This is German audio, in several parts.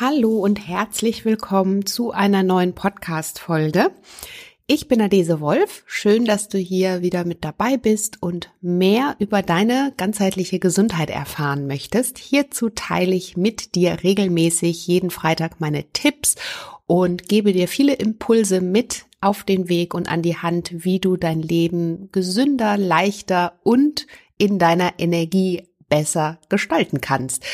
Hallo und herzlich willkommen zu einer neuen Podcast-Folge. Ich bin Adese Wolf. Schön, dass du hier wieder mit dabei bist und mehr über deine ganzheitliche Gesundheit erfahren möchtest. Hierzu teile ich mit dir regelmäßig jeden Freitag meine Tipps und gebe dir viele Impulse mit auf den Weg und an die Hand, wie du dein Leben gesünder, leichter und in deiner Energie besser gestalten kannst.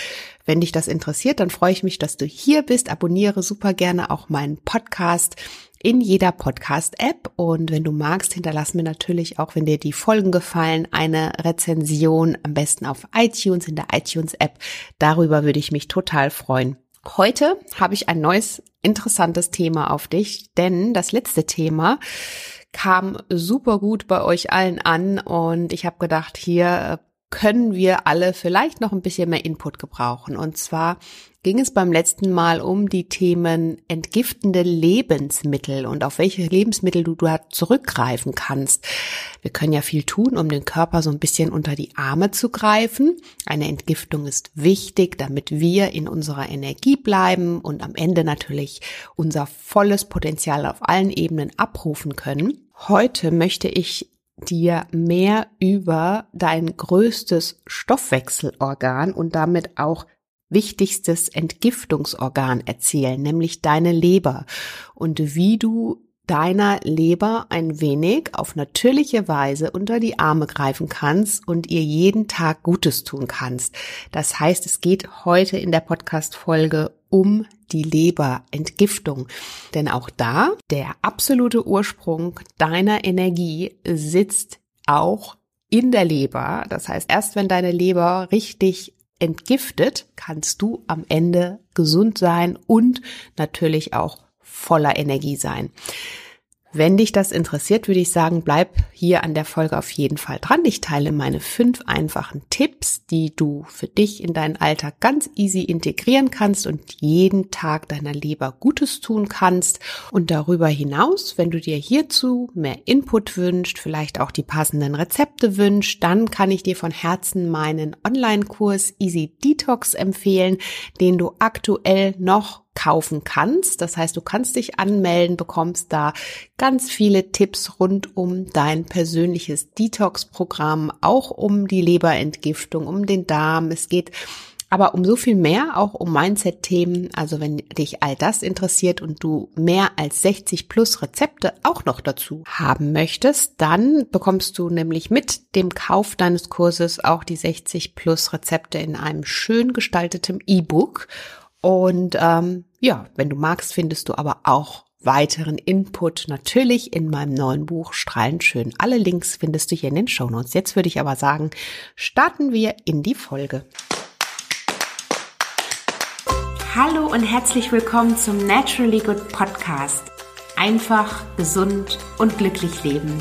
Wenn dich das interessiert, dann freue ich mich, dass du hier bist. Abonniere super gerne auch meinen Podcast in jeder Podcast-App. Und wenn du magst, hinterlass mir natürlich auch, wenn dir die Folgen gefallen, eine Rezension, am besten auf iTunes, in der iTunes-App. Darüber würde ich mich total freuen. Heute habe ich ein neues, interessantes Thema auf dich, denn das letzte Thema kam super gut bei euch allen an und ich habe gedacht, hier können wir alle vielleicht noch ein bisschen mehr Input gebrauchen. Und zwar ging es beim letzten Mal um die Themen entgiftende Lebensmittel und auf welche Lebensmittel du da zurückgreifen kannst. Wir können ja viel tun, um den Körper so ein bisschen unter die Arme zu greifen. Eine Entgiftung ist wichtig, damit wir in unserer Energie bleiben und am Ende natürlich unser volles Potenzial auf allen Ebenen abrufen können. Heute möchte ich dir mehr über dein größtes Stoffwechselorgan und damit auch wichtigstes Entgiftungsorgan erzählen, nämlich deine Leber. Und wie du deiner Leber ein wenig auf natürliche Weise unter die Arme greifen kannst und ihr jeden Tag Gutes tun kannst. Das heißt, es geht heute in der Podcast-Folge um die Leberentgiftung. Denn auch da, der absolute Ursprung deiner Energie sitzt auch in der Leber. Das heißt, erst wenn deine Leber richtig entgiftet, kannst du am Ende gesund sein und natürlich auch voller Energie sein. Wenn dich das interessiert, würde ich sagen, bleib hier an der Folge auf jeden Fall dran. Ich teile meine fünf einfachen Tipps, die du für dich in deinen Alltag ganz easy integrieren kannst und jeden Tag deiner Leber Gutes tun kannst. Und darüber hinaus, wenn du dir hierzu mehr Input wünscht, vielleicht auch die passenden Rezepte wünscht, dann kann ich dir von Herzen meinen Online-Kurs Easy Detox empfehlen, den du aktuell noch kaufen kannst. Das heißt, du kannst dich anmelden, bekommst da ganz viele Tipps rund um dein persönliches Detox-Programm, auch um die Leberentgiftung, um den Darm. Es geht aber um so viel mehr, auch um Mindset-Themen. Also wenn dich all das interessiert und du mehr als 60 plus Rezepte auch noch dazu haben möchtest, dann bekommst du nämlich mit dem Kauf deines Kurses auch die 60 plus Rezepte in einem schön gestalteten E-Book. Und ähm, ja, wenn du magst, findest du aber auch weiteren Input natürlich in meinem neuen Buch Strahlend schön. Alle Links findest du hier in den Show Notes. Jetzt würde ich aber sagen, starten wir in die Folge. Hallo und herzlich willkommen zum Naturally Good Podcast. Einfach, gesund und glücklich leben.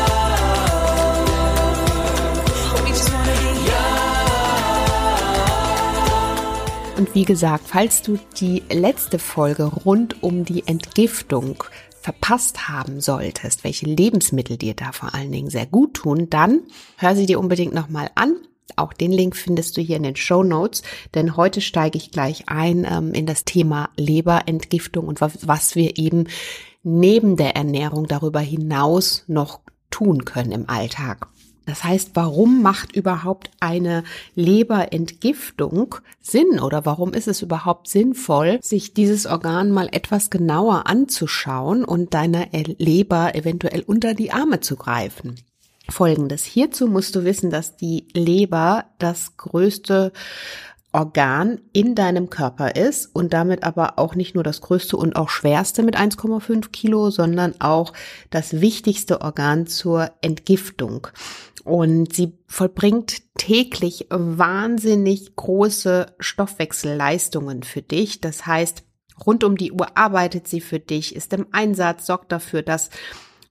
Und wie gesagt, falls du die letzte Folge rund um die Entgiftung verpasst haben solltest, welche Lebensmittel dir da vor allen Dingen sehr gut tun, dann hör sie dir unbedingt nochmal an. Auch den Link findest du hier in den Show Notes, denn heute steige ich gleich ein ähm, in das Thema Leberentgiftung und was wir eben neben der Ernährung darüber hinaus noch tun können im Alltag. Das heißt, warum macht überhaupt eine Leberentgiftung Sinn oder warum ist es überhaupt sinnvoll, sich dieses Organ mal etwas genauer anzuschauen und deiner Leber eventuell unter die Arme zu greifen? Folgendes. Hierzu musst du wissen, dass die Leber das größte Organ in deinem Körper ist und damit aber auch nicht nur das größte und auch schwerste mit 1,5 Kilo, sondern auch das wichtigste Organ zur Entgiftung. Und sie vollbringt täglich wahnsinnig große Stoffwechselleistungen für dich. Das heißt, Rund um die Uhr arbeitet sie für dich, ist im Einsatz, sorgt dafür, dass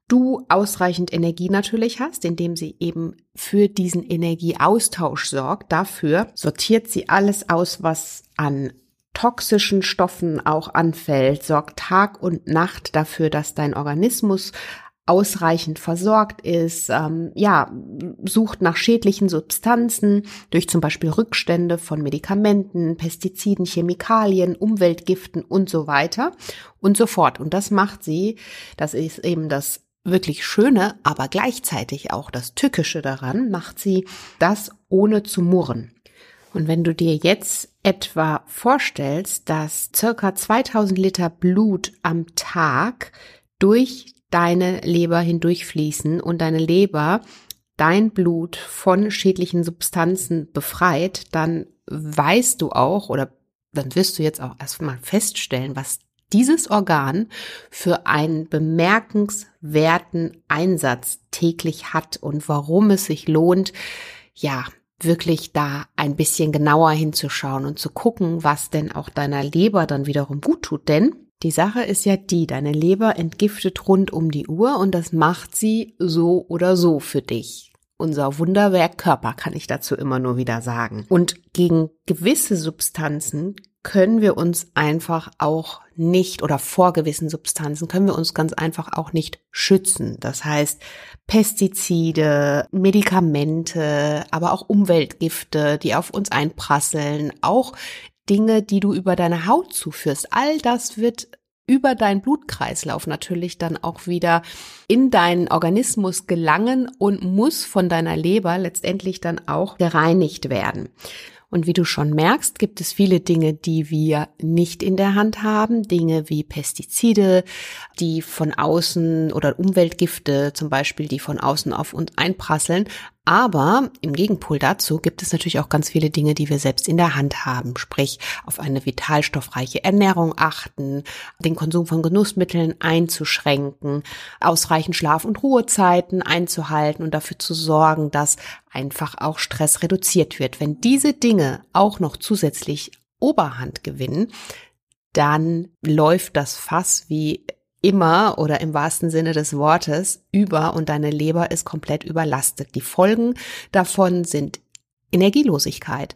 du ausreichend Energie natürlich hast, indem sie eben für diesen Energieaustausch sorgt. Dafür sortiert sie alles aus, was an toxischen Stoffen auch anfällt, sorgt Tag und Nacht dafür, dass dein Organismus ausreichend versorgt ist, ähm, ja, sucht nach schädlichen Substanzen durch zum Beispiel Rückstände von Medikamenten, Pestiziden, Chemikalien, Umweltgiften und so weiter und so fort. Und das macht sie, das ist eben das wirklich Schöne, aber gleichzeitig auch das Tückische daran, macht sie das ohne zu murren. Und wenn du dir jetzt etwa vorstellst, dass circa 2000 Liter Blut am Tag durch deine Leber hindurchfließen und deine Leber dein Blut von schädlichen Substanzen befreit, dann weißt du auch oder dann wirst du jetzt auch erstmal feststellen, was dieses Organ für einen bemerkenswerten Einsatz täglich hat und warum es sich lohnt, ja, wirklich da ein bisschen genauer hinzuschauen und zu gucken, was denn auch deiner Leber dann wiederum gut tut. Denn die Sache ist ja die, deine Leber entgiftet rund um die Uhr und das macht sie so oder so für dich. Unser Wunderwerk Körper kann ich dazu immer nur wieder sagen. Und gegen gewisse Substanzen können wir uns einfach auch nicht oder vor gewissen Substanzen können wir uns ganz einfach auch nicht schützen. Das heißt, Pestizide, Medikamente, aber auch Umweltgifte, die auf uns einprasseln, auch Dinge, die du über deine Haut zuführst. All das wird über deinen Blutkreislauf natürlich dann auch wieder in deinen Organismus gelangen und muss von deiner Leber letztendlich dann auch gereinigt werden. Und wie du schon merkst, gibt es viele Dinge, die wir nicht in der Hand haben. Dinge wie Pestizide, die von außen oder Umweltgifte zum Beispiel, die von außen auf uns einprasseln. Aber im Gegenpol dazu gibt es natürlich auch ganz viele Dinge, die wir selbst in der Hand haben, sprich auf eine vitalstoffreiche Ernährung achten, den Konsum von Genussmitteln einzuschränken, ausreichend Schlaf- und Ruhezeiten einzuhalten und dafür zu sorgen, dass einfach auch Stress reduziert wird. Wenn diese Dinge auch noch zusätzlich Oberhand gewinnen, dann läuft das Fass wie immer oder im wahrsten Sinne des Wortes über und deine Leber ist komplett überlastet. Die Folgen davon sind Energielosigkeit,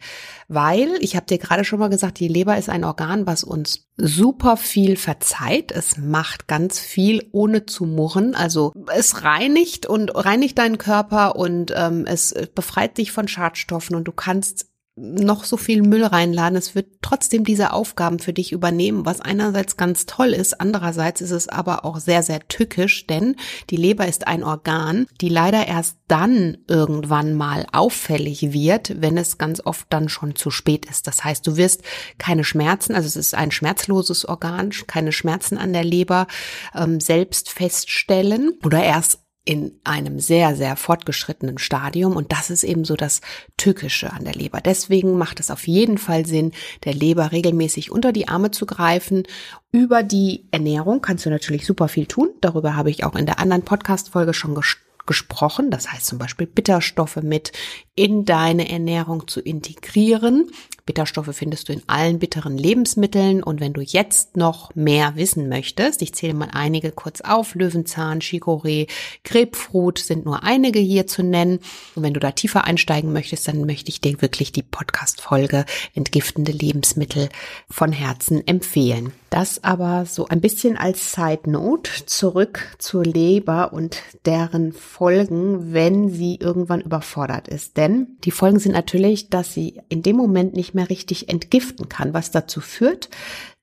weil ich habe dir gerade schon mal gesagt, die Leber ist ein Organ, was uns super viel verzeiht. Es macht ganz viel ohne zu murren. Also es reinigt und reinigt deinen Körper und ähm, es befreit dich von Schadstoffen und du kannst noch so viel Müll reinladen. Es wird trotzdem diese Aufgaben für dich übernehmen, was einerseits ganz toll ist, andererseits ist es aber auch sehr, sehr tückisch, denn die Leber ist ein Organ, die leider erst dann irgendwann mal auffällig wird, wenn es ganz oft dann schon zu spät ist. Das heißt, du wirst keine Schmerzen, also es ist ein schmerzloses Organ, keine Schmerzen an der Leber ähm, selbst feststellen oder erst in einem sehr, sehr fortgeschrittenen Stadium. Und das ist eben so das Tückische an der Leber. Deswegen macht es auf jeden Fall Sinn, der Leber regelmäßig unter die Arme zu greifen. Über die Ernährung kannst du natürlich super viel tun. Darüber habe ich auch in der anderen Podcast-Folge schon gesprochen. Das heißt zum Beispiel Bitterstoffe mit in deine Ernährung zu integrieren. Bitterstoffe findest du in allen bitteren Lebensmitteln und wenn du jetzt noch mehr wissen möchtest, ich zähle mal einige kurz auf, Löwenzahn, Chicorée, Grapefruit sind nur einige hier zu nennen und wenn du da tiefer einsteigen möchtest, dann möchte ich dir wirklich die Podcast-Folge Entgiftende Lebensmittel von Herzen empfehlen. Das aber so ein bisschen als Side Note zurück zur Leber und deren Folgen, wenn sie irgendwann überfordert ist. Denn die Folgen sind natürlich, dass sie in dem Moment nicht mehr richtig entgiften kann, was dazu führt,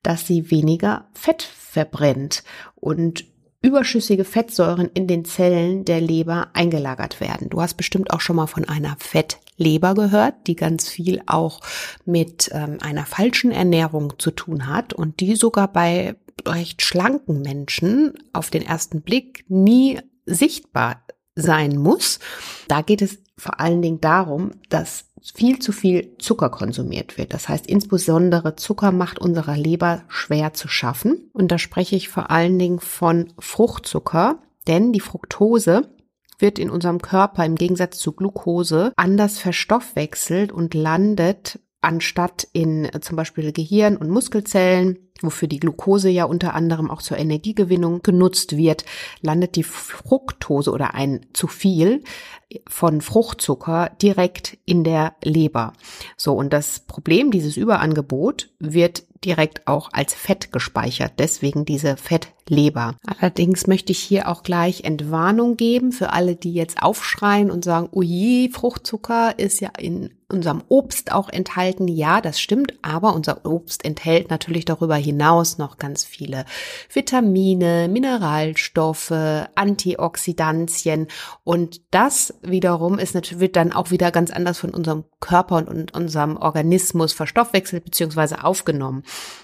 dass sie weniger Fett verbrennt und überschüssige Fettsäuren in den Zellen der Leber eingelagert werden. Du hast bestimmt auch schon mal von einer Fettleber gehört, die ganz viel auch mit ähm, einer falschen Ernährung zu tun hat und die sogar bei recht schlanken Menschen auf den ersten Blick nie sichtbar sein muss. Da geht es vor allen Dingen darum, dass viel zu viel Zucker konsumiert wird. Das heißt, insbesondere Zucker macht unserer Leber schwer zu schaffen. Und da spreche ich vor allen Dingen von Fruchtzucker, denn die Fructose wird in unserem Körper im Gegensatz zu Glucose anders verstoffwechselt und landet anstatt in zum Beispiel Gehirn und Muskelzellen wofür die Glucose ja unter anderem auch zur Energiegewinnung genutzt wird, landet die Fructose oder ein zu viel von Fruchtzucker direkt in der Leber. So, und das Problem, dieses Überangebot wird direkt auch als Fett gespeichert, deswegen diese Fettleber. Allerdings möchte ich hier auch gleich Entwarnung geben für alle, die jetzt aufschreien und sagen, je, Fruchtzucker ist ja in unserem Obst auch enthalten. Ja, das stimmt, aber unser Obst enthält natürlich darüber hinaus noch ganz viele Vitamine, Mineralstoffe, Antioxidantien und das wiederum ist natürlich wird dann auch wieder ganz anders von unserem Körper und, unserem Organismus verstoffwechselt bzw. aufgenommen.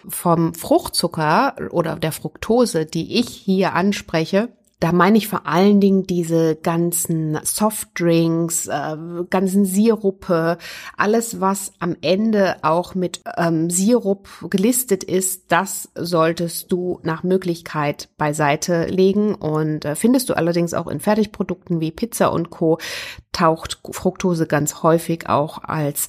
Vom Fruchtzucker oder der Fructose, die ich hier anspreche, da meine ich vor allen Dingen diese ganzen Softdrinks, äh, ganzen Sirupe, alles, was am Ende auch mit ähm, Sirup gelistet ist, das solltest du nach Möglichkeit beiseite legen. Und äh, findest du allerdings auch in Fertigprodukten wie Pizza und Co. taucht Fructose ganz häufig auch als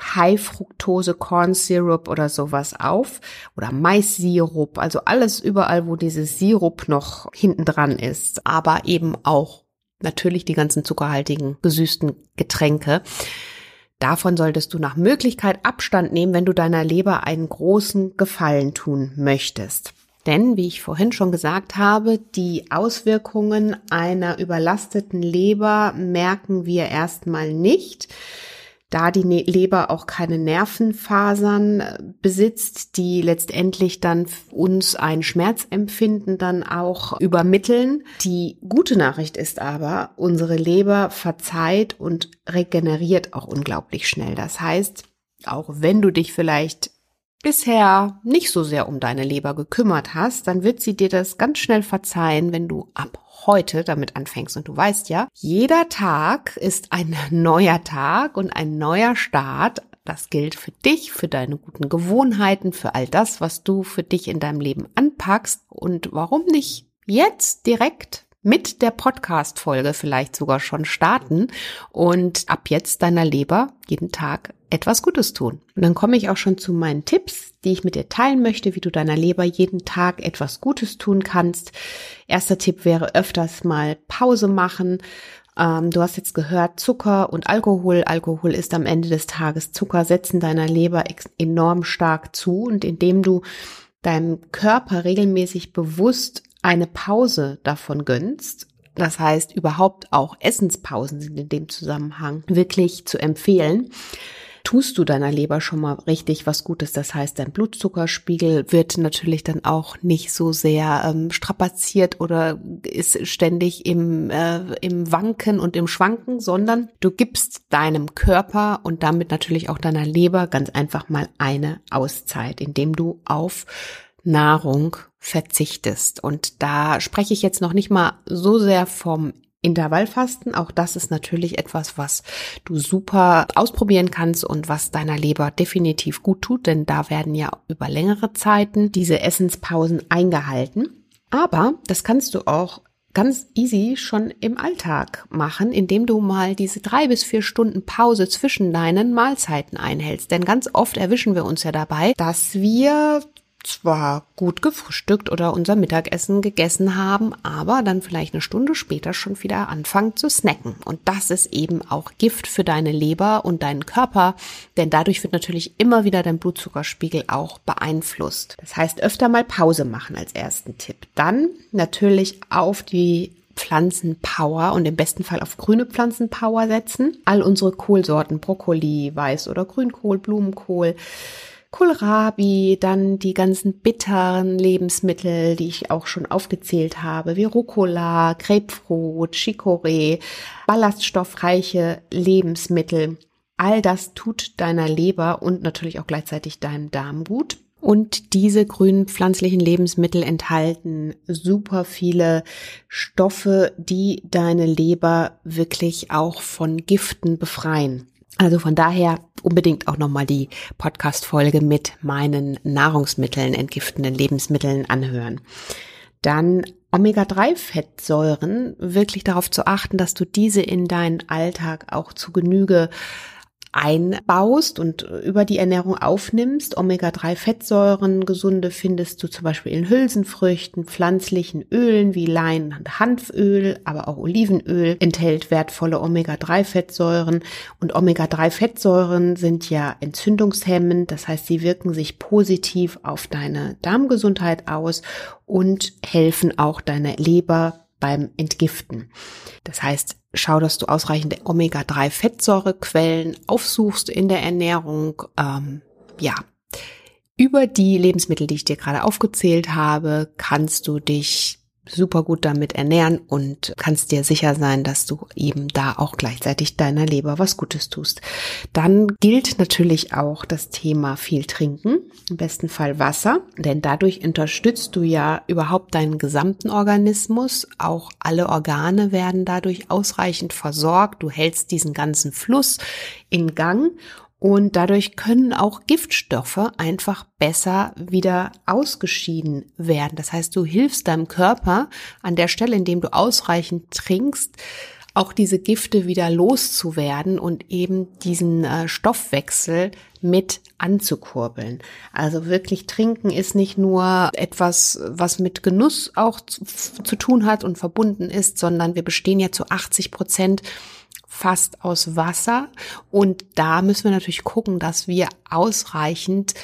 High-Fructose Corn Syrup oder sowas auf oder Mais-Sirup, also alles überall, wo dieses Sirup noch hinten dran ist, aber eben auch natürlich die ganzen zuckerhaltigen, gesüßten Getränke. Davon solltest du nach Möglichkeit Abstand nehmen, wenn du deiner Leber einen großen Gefallen tun möchtest. Denn, wie ich vorhin schon gesagt habe, die Auswirkungen einer überlasteten Leber merken wir erstmal nicht da die ne-, Leber auch keine Nervenfasern äh, besitzt, die letztendlich dann uns ein Schmerzempfinden dann auch übermitteln. Die gute Nachricht ist aber, unsere Leber verzeiht und regeneriert auch unglaublich schnell. Das heißt, auch wenn du dich vielleicht bisher nicht so sehr um deine Leber gekümmert hast, dann wird sie dir das ganz schnell verzeihen, wenn du ab heute damit anfängst. Und du weißt ja, jeder Tag ist ein neuer Tag und ein neuer Start. Das gilt für dich, für deine guten Gewohnheiten, für all das, was du für dich in deinem Leben anpackst. Und warum nicht jetzt direkt mit der Podcast-Folge vielleicht sogar schon starten und ab jetzt deiner Leber jeden Tag etwas Gutes tun. Und dann komme ich auch schon zu meinen Tipps, die ich mit dir teilen möchte, wie du deiner Leber jeden Tag etwas Gutes tun kannst. Erster Tipp wäre öfters mal Pause machen. Ähm, du hast jetzt gehört, Zucker und Alkohol. Alkohol ist am Ende des Tages Zucker, setzen deiner Leber enorm stark zu. Und indem du deinem Körper regelmäßig bewusst eine Pause davon gönnst, das heißt überhaupt auch Essenspausen sind in dem Zusammenhang wirklich zu empfehlen, tust du deiner Leber schon mal richtig was Gutes. Das heißt, dein Blutzuckerspiegel wird natürlich dann auch nicht so sehr ähm, strapaziert oder ist ständig im, äh, im Wanken und im Schwanken, sondern du gibst deinem Körper und damit natürlich auch deiner Leber ganz einfach mal eine Auszeit, indem du auf Nahrung verzichtest. Und da spreche ich jetzt noch nicht mal so sehr vom Intervallfasten, auch das ist natürlich etwas, was du super ausprobieren kannst und was deiner Leber definitiv gut tut, denn da werden ja über längere Zeiten diese Essenspausen eingehalten. Aber das kannst du auch ganz easy schon im Alltag machen, indem du mal diese drei bis vier Stunden Pause zwischen deinen Mahlzeiten einhältst. Denn ganz oft erwischen wir uns ja dabei, dass wir zwar gut gefrühstückt oder unser Mittagessen gegessen haben, aber dann vielleicht eine Stunde später schon wieder anfangen zu snacken. Und das ist eben auch Gift für deine Leber und deinen Körper, denn dadurch wird natürlich immer wieder dein Blutzuckerspiegel auch beeinflusst. Das heißt, öfter mal Pause machen als ersten Tipp. Dann natürlich auf die Pflanzenpower und im besten Fall auf grüne Pflanzenpower setzen. All unsere Kohlsorten, Brokkoli, Weiß- oder Grünkohl, Blumenkohl, Kohlrabi, dann die ganzen bitteren Lebensmittel, die ich auch schon aufgezählt habe, wie Rucola, Grapefruit, Chicorée, ballaststoffreiche Lebensmittel. All das tut deiner Leber und natürlich auch gleichzeitig deinem Darm gut. Und diese grünen pflanzlichen Lebensmittel enthalten super viele Stoffe, die deine Leber wirklich auch von Giften befreien. Also von daher unbedingt auch nochmal die Podcast-Folge mit meinen Nahrungsmitteln, entgiftenden Lebensmitteln anhören. Dann Omega-3-Fettsäuren, wirklich darauf zu achten, dass du diese in deinen Alltag auch zu Genüge einbaust und über die Ernährung aufnimmst. Omega-3-Fettsäuren, gesunde findest du zum Beispiel in Hülsenfrüchten, pflanzlichen Ölen wie Lein- und Hanföl, aber auch Olivenöl enthält wertvolle Omega-3-Fettsäuren. Und Omega-3-Fettsäuren sind ja entzündungshemmend, das heißt, sie wirken sich positiv auf deine Darmgesundheit aus und helfen auch deiner Leber beim Entgiften. Das heißt, schau, dass du ausreichende Omega-3-Fettsäurequellen aufsuchst in der Ernährung. Ähm, ja, über die Lebensmittel, die ich dir gerade aufgezählt habe, kannst du dich super gut damit ernähren und kannst dir sicher sein, dass du eben da auch gleichzeitig deiner Leber was Gutes tust. Dann gilt natürlich auch das Thema viel trinken, im besten Fall Wasser, denn dadurch unterstützt du ja überhaupt deinen gesamten Organismus. Auch alle Organe werden dadurch ausreichend versorgt. Du hältst diesen ganzen Fluss in Gang und dadurch können auch Giftstoffe einfach besser wieder ausgeschieden werden. Das heißt, du hilfst deinem Körper an der Stelle, indem du ausreichend trinkst, auch diese Gifte wieder loszuwerden und eben diesen äh, Stoffwechsel mit anzukurbeln. Also wirklich trinken ist nicht nur etwas, was mit Genuss auch zu, zu tun hat und verbunden ist, sondern wir bestehen ja zu 80 Prozent fast aus Wasser. Und da müssen wir natürlich gucken, dass wir ausreichend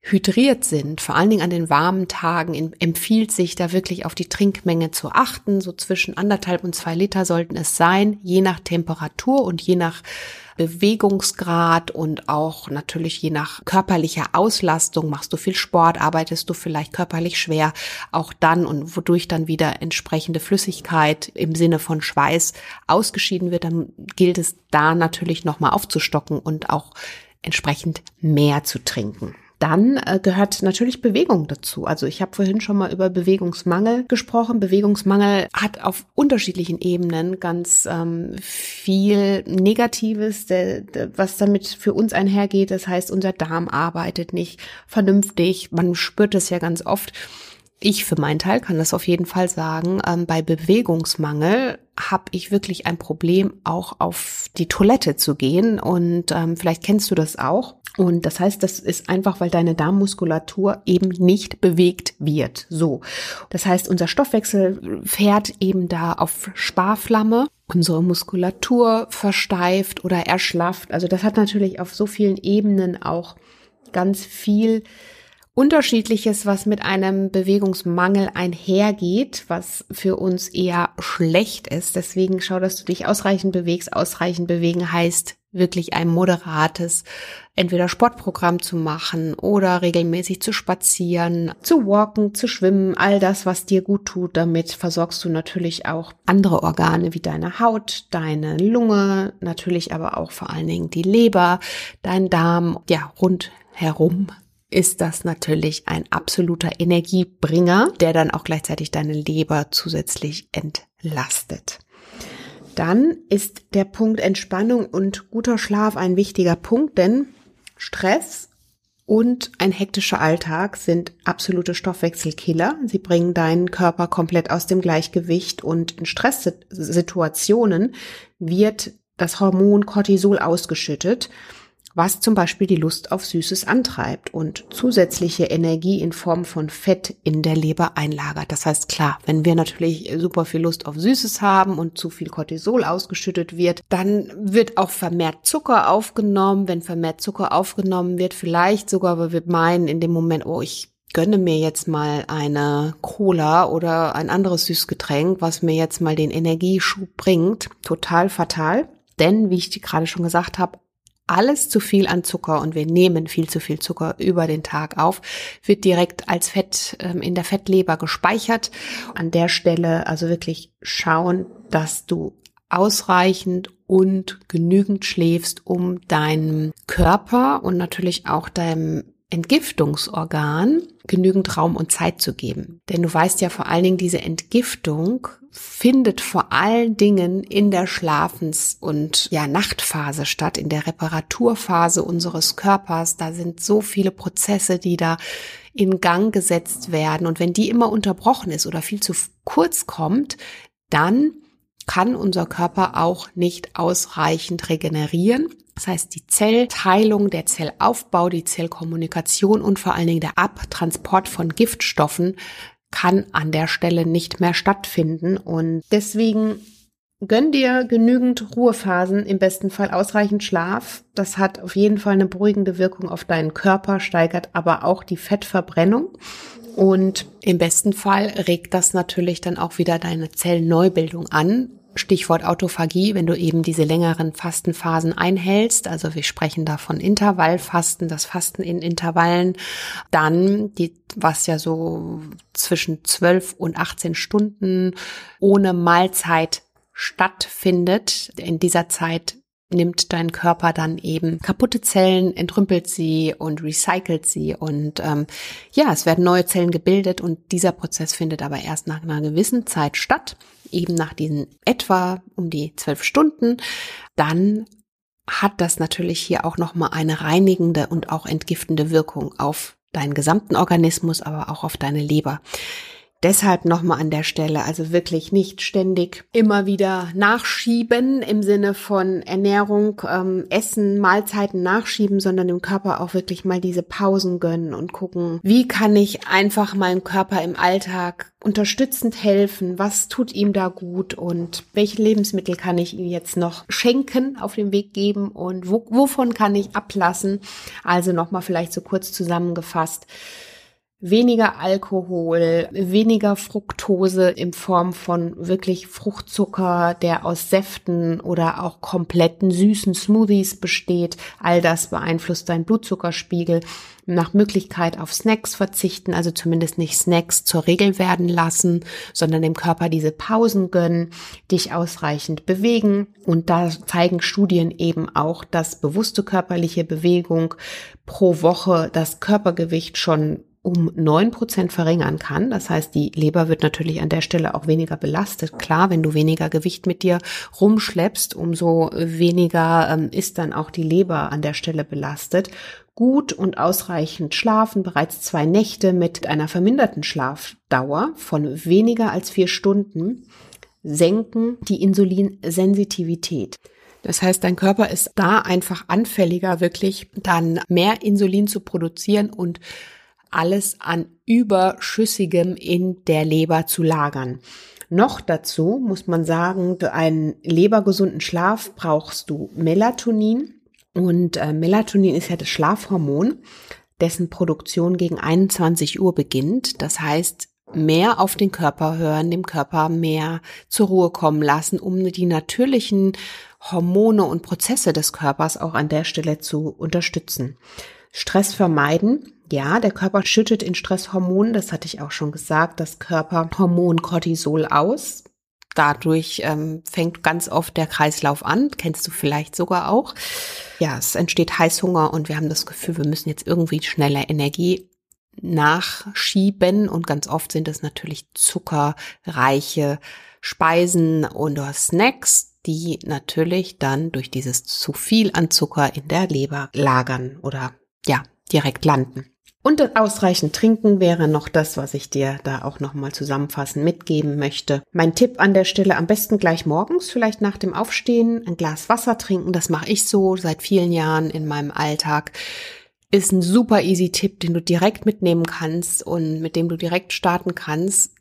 hydriert sind, vor allen Dingen an den warmen Tagen, empfiehlt sich da wirklich auf die Trinkmenge zu achten. So zwischen anderthalb und zwei Liter sollten es sein, je nach Temperatur und je nach Bewegungsgrad und auch natürlich je nach körperlicher Auslastung. Machst du viel Sport, arbeitest du vielleicht körperlich schwer, auch dann und wodurch dann wieder entsprechende Flüssigkeit im Sinne von Schweiß ausgeschieden wird, dann gilt es da natürlich nochmal aufzustocken und auch entsprechend mehr zu trinken. Dann äh, gehört natürlich Bewegung dazu. Also ich habe vorhin schon mal über Bewegungsmangel gesprochen. Bewegungsmangel hat auf unterschiedlichen Ebenen ganz ähm, viel Negatives, der, der, was damit für uns einhergeht. Das heißt, unser Darm arbeitet nicht vernünftig. Man spürt es ja ganz oft. Ich für meinen Teil kann das auf jeden Fall sagen. Ähm, bei Bewegungsmangel habe ich wirklich ein Problem, auch auf die Toilette zu gehen. Und ähm, vielleicht kennst du das auch. Und das heißt, das ist einfach, weil deine Darmmuskulatur eben nicht bewegt wird. So. Das heißt, unser Stoffwechsel fährt eben da auf Sparflamme. Unsere Muskulatur versteift oder erschlafft. Also das hat natürlich auf so vielen Ebenen auch ganz viel Unterschiedliches, was mit einem Bewegungsmangel einhergeht, was für uns eher schlecht ist. Deswegen schau, dass du dich ausreichend bewegst. Ausreichend bewegen heißt wirklich ein moderates, entweder Sportprogramm zu machen oder regelmäßig zu spazieren, zu walken, zu schwimmen, all das, was dir gut tut. Damit versorgst du natürlich auch andere Organe wie deine Haut, deine Lunge, natürlich aber auch vor allen Dingen die Leber, dein Darm, ja, rundherum ist das natürlich ein absoluter Energiebringer, der dann auch gleichzeitig deine Leber zusätzlich entlastet. Dann ist der Punkt Entspannung und guter Schlaf ein wichtiger Punkt, denn Stress und ein hektischer Alltag sind absolute Stoffwechselkiller. Sie bringen deinen Körper komplett aus dem Gleichgewicht und in Stresssituationen wird das Hormon Cortisol ausgeschüttet was zum Beispiel die Lust auf Süßes antreibt und zusätzliche Energie in Form von Fett in der Leber einlagert. Das heißt, klar, wenn wir natürlich super viel Lust auf Süßes haben und zu viel Cortisol ausgeschüttet wird, dann wird auch vermehrt Zucker aufgenommen. Wenn vermehrt Zucker aufgenommen wird, vielleicht sogar, weil wir meinen in dem Moment, oh, ich gönne mir jetzt mal eine Cola oder ein anderes Süßgetränk, was mir jetzt mal den Energieschub bringt. Total fatal. Denn, wie ich gerade schon gesagt habe, alles zu viel an Zucker und wir nehmen viel zu viel Zucker über den Tag auf, wird direkt als Fett ähm, in der Fettleber gespeichert. An der Stelle also wirklich schauen, dass du ausreichend und genügend schläfst, um deinem Körper und natürlich auch deinem Entgiftungsorgan genügend Raum und Zeit zu geben. Denn du weißt ja vor allen Dingen, diese Entgiftung findet vor allen Dingen in der Schlafens- und ja, Nachtphase statt, in der Reparaturphase unseres Körpers. Da sind so viele Prozesse, die da in Gang gesetzt werden. Und wenn die immer unterbrochen ist oder viel zu kurz kommt, dann kann unser Körper auch nicht ausreichend regenerieren Das heißt, die Zellteilung, der Zellaufbau, die Zellkommunikation und vor allen Dingen der Abtransport von Giftstoffen kann an der Stelle nicht mehr stattfinden. Und deswegen gönn dir genügend Ruhephasen, im besten Fall ausreichend Schlaf. Das hat auf jeden Fall eine beruhigende Wirkung auf deinen Körper, steigert aber auch die Fettverbrennung. Und im besten Fall regt das natürlich dann auch wieder deine Zellneubildung an. Stichwort Autophagie, wenn du eben diese längeren Fastenphasen einhältst, also wir sprechen da von Intervallfasten, das Fasten in Intervallen, dann die, was ja so zwischen 12 und 18 Stunden ohne Mahlzeit stattfindet. In dieser Zeit nimmt dein Körper dann eben kaputte Zellen, entrümpelt sie und recycelt sie und ähm, ja, es werden neue Zellen gebildet und dieser Prozess findet aber erst nach einer gewissen Zeit statt, eben nach diesen etwa um die zwölf Stunden. Dann hat das natürlich hier auch nochmal eine reinigende und auch entgiftende Wirkung auf deinen gesamten Organismus, aber auch auf deine Leber. Deshalb nochmal an der Stelle, also wirklich nicht ständig immer wieder nachschieben im Sinne von Ernährung, ähm, Essen, Mahlzeiten nachschieben, sondern dem Körper auch wirklich mal diese Pausen gönnen und gucken, wie kann ich einfach meinem Körper im Alltag unterstützend helfen, was tut ihm da gut und welche Lebensmittel kann ich ihm jetzt noch schenken, auf den Weg geben und wo, wovon kann ich ablassen. Also nochmal vielleicht so kurz zusammengefasst weniger Alkohol, weniger Fructose in Form von wirklich Fruchtzucker, der aus Säften oder auch kompletten süßen Smoothies besteht. All das beeinflusst deinen Blutzuckerspiegel. Nach Möglichkeit auf Snacks verzichten, also zumindest nicht Snacks zur Regel werden lassen, sondern dem Körper diese Pausen gönnen, dich ausreichend bewegen. Und da zeigen Studien eben auch, dass bewusste körperliche Bewegung pro Woche das Körpergewicht schon um neun Prozent verringern kann. Das heißt, die Leber wird natürlich an der Stelle auch weniger belastet. Klar, wenn du weniger Gewicht mit dir rumschleppst, umso weniger ähm, ist dann auch die Leber an der Stelle belastet. Gut und ausreichend schlafen, bereits zwei Nächte mit einer verminderten Schlafdauer von weniger als vier Stunden senken die Insulinsensitivität. Das heißt, dein Körper ist da einfach anfälliger, wirklich dann mehr Insulin zu produzieren und alles an Überschüssigem in der Leber zu lagern. Noch dazu muss man sagen, für einen lebergesunden Schlaf brauchst du Melatonin. Und äh, Melatonin ist ja das Schlafhormon, dessen Produktion gegen 21 Uhr beginnt. Das heißt, mehr auf den Körper hören, dem Körper mehr zur Ruhe kommen lassen, um die natürlichen Hormone und Prozesse des Körpers auch an der Stelle zu unterstützen. Stress vermeiden. Ja, der Körper schüttet in Stresshormonen, das hatte ich auch schon gesagt, das Körperhormon Cortisol aus. Dadurch ähm, fängt ganz oft der Kreislauf an, kennst du vielleicht sogar auch. Ja, es entsteht Heißhunger und wir haben das Gefühl, wir müssen jetzt irgendwie schnelle Energie nachschieben. Und ganz oft sind es natürlich zuckerreiche Speisen oder Snacks, die natürlich dann durch dieses zu viel an Zucker in der Leber lagern oder ja, direkt landen. Und ausreichend trinken wäre noch das, was ich dir da auch nochmal zusammenfassend mitgeben möchte. Mein Tipp an der Stelle am besten gleich morgens, vielleicht nach dem Aufstehen, ein Glas Wasser trinken. Das mache ich so seit vielen Jahren in meinem Alltag. Ist ein super easy Tipp, den du direkt mitnehmen kannst und mit dem du direkt starten kannst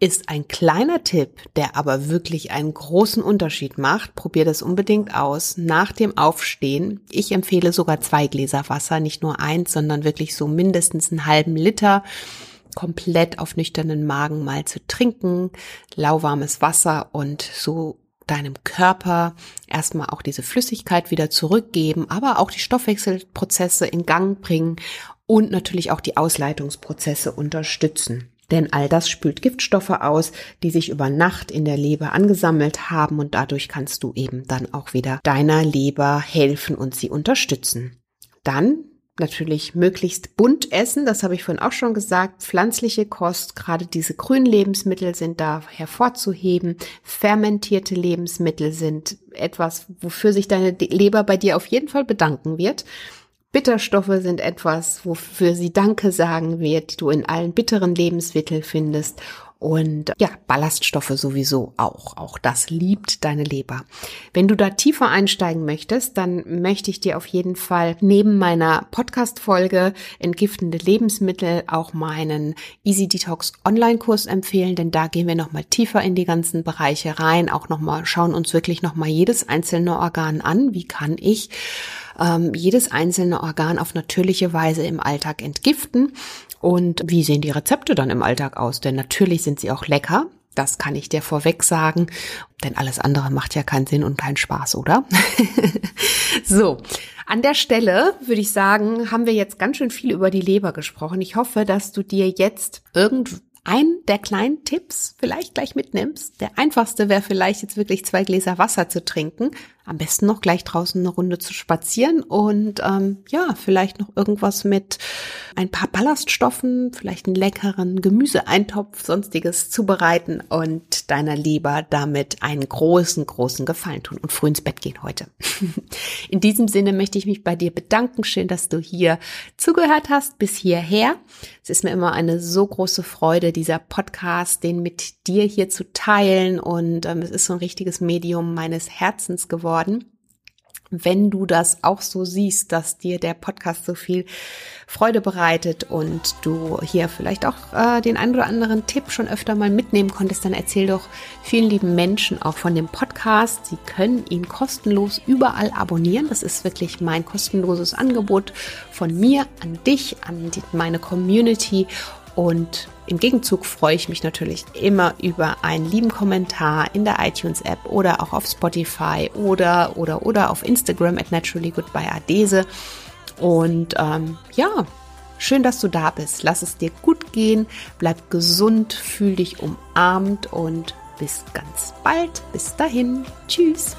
ist ein kleiner Tipp, der aber wirklich einen großen Unterschied macht. Probier das unbedingt aus. Nach dem Aufstehen, ich empfehle sogar zwei Gläser Wasser, nicht nur eins, sondern wirklich so mindestens einen halben Liter komplett auf nüchternen Magen mal zu trinken, lauwarmes Wasser und so deinem Körper erstmal auch diese Flüssigkeit wieder zurückgeben, aber auch die Stoffwechselprozesse in Gang bringen und natürlich auch die Ausleitungsprozesse unterstützen. Denn all das spült Giftstoffe aus, die sich über Nacht in der Leber angesammelt haben und dadurch kannst du eben dann auch wieder deiner Leber helfen und sie unterstützen. Dann natürlich möglichst bunt essen, das habe ich vorhin auch schon gesagt, pflanzliche Kost, gerade diese grünen Lebensmittel sind da hervorzuheben, fermentierte Lebensmittel sind etwas, wofür sich deine Leber bei dir auf jeden Fall bedanken wird. Bitterstoffe sind etwas, wofür sie Danke sagen wird, die du in allen bitteren Lebensmitteln findest. Und ja, Ballaststoffe sowieso auch. Auch das liebt deine Leber. Wenn du da tiefer einsteigen möchtest, dann möchte ich dir auf jeden Fall neben meiner Podcast-Folge Entgiftende Lebensmittel auch meinen Easy Detox Online-Kurs empfehlen, denn da gehen wir nochmal tiefer in die ganzen Bereiche rein, auch nochmal, schauen uns wirklich nochmal jedes einzelne Organ an. Wie kann ich ähm, jedes einzelne Organ auf natürliche Weise im Alltag entgiften? Und wie sehen die Rezepte dann im Alltag aus? Denn natürlich sind sie auch lecker. Das kann ich dir vorweg sagen, denn alles andere macht ja keinen Sinn und keinen Spaß, oder? so, an der Stelle würde ich sagen, haben wir jetzt ganz schön viel über die Leber gesprochen. Ich hoffe, dass du dir jetzt irgendein der kleinen Tipps vielleicht gleich mitnimmst. Der einfachste wäre vielleicht jetzt wirklich zwei Gläser Wasser zu trinken, am besten noch gleich draußen eine Runde zu spazieren und ähm, ja, vielleicht noch irgendwas mit ein paar Ballaststoffen, vielleicht einen leckeren Gemüseeintopf, sonstiges zubereiten und deiner Leber damit einen großen, großen Gefallen tun und früh ins Bett gehen heute. In diesem Sinne möchte ich mich bei dir bedanken. Schön, dass du hier zugehört hast bis hierher. Es ist mir immer eine so große Freude, dieser Podcast, den mit dir hier zu teilen und ähm, es ist so ein richtiges Medium meines Herzens geworden geworden. Wenn du das auch so siehst, dass dir der Podcast so viel Freude bereitet und du hier vielleicht auch äh, den ein oder anderen Tipp schon öfter mal mitnehmen konntest, dann erzähl doch vielen lieben Menschen auch von dem Podcast. Sie können ihn kostenlos überall abonnieren. Das ist wirklich mein kostenloses Angebot von mir an dich, an die, meine Community und im Gegenzug freue ich mich natürlich immer über einen lieben Kommentar in der iTunes-App oder auch auf Spotify oder oder oder auf Instagram at naturallygoodbyeadese. Und ähm, ja, schön, dass du da bist. Lass es dir gut gehen, bleib gesund, fühl dich umarmt und bis ganz bald. Bis dahin. Tschüss.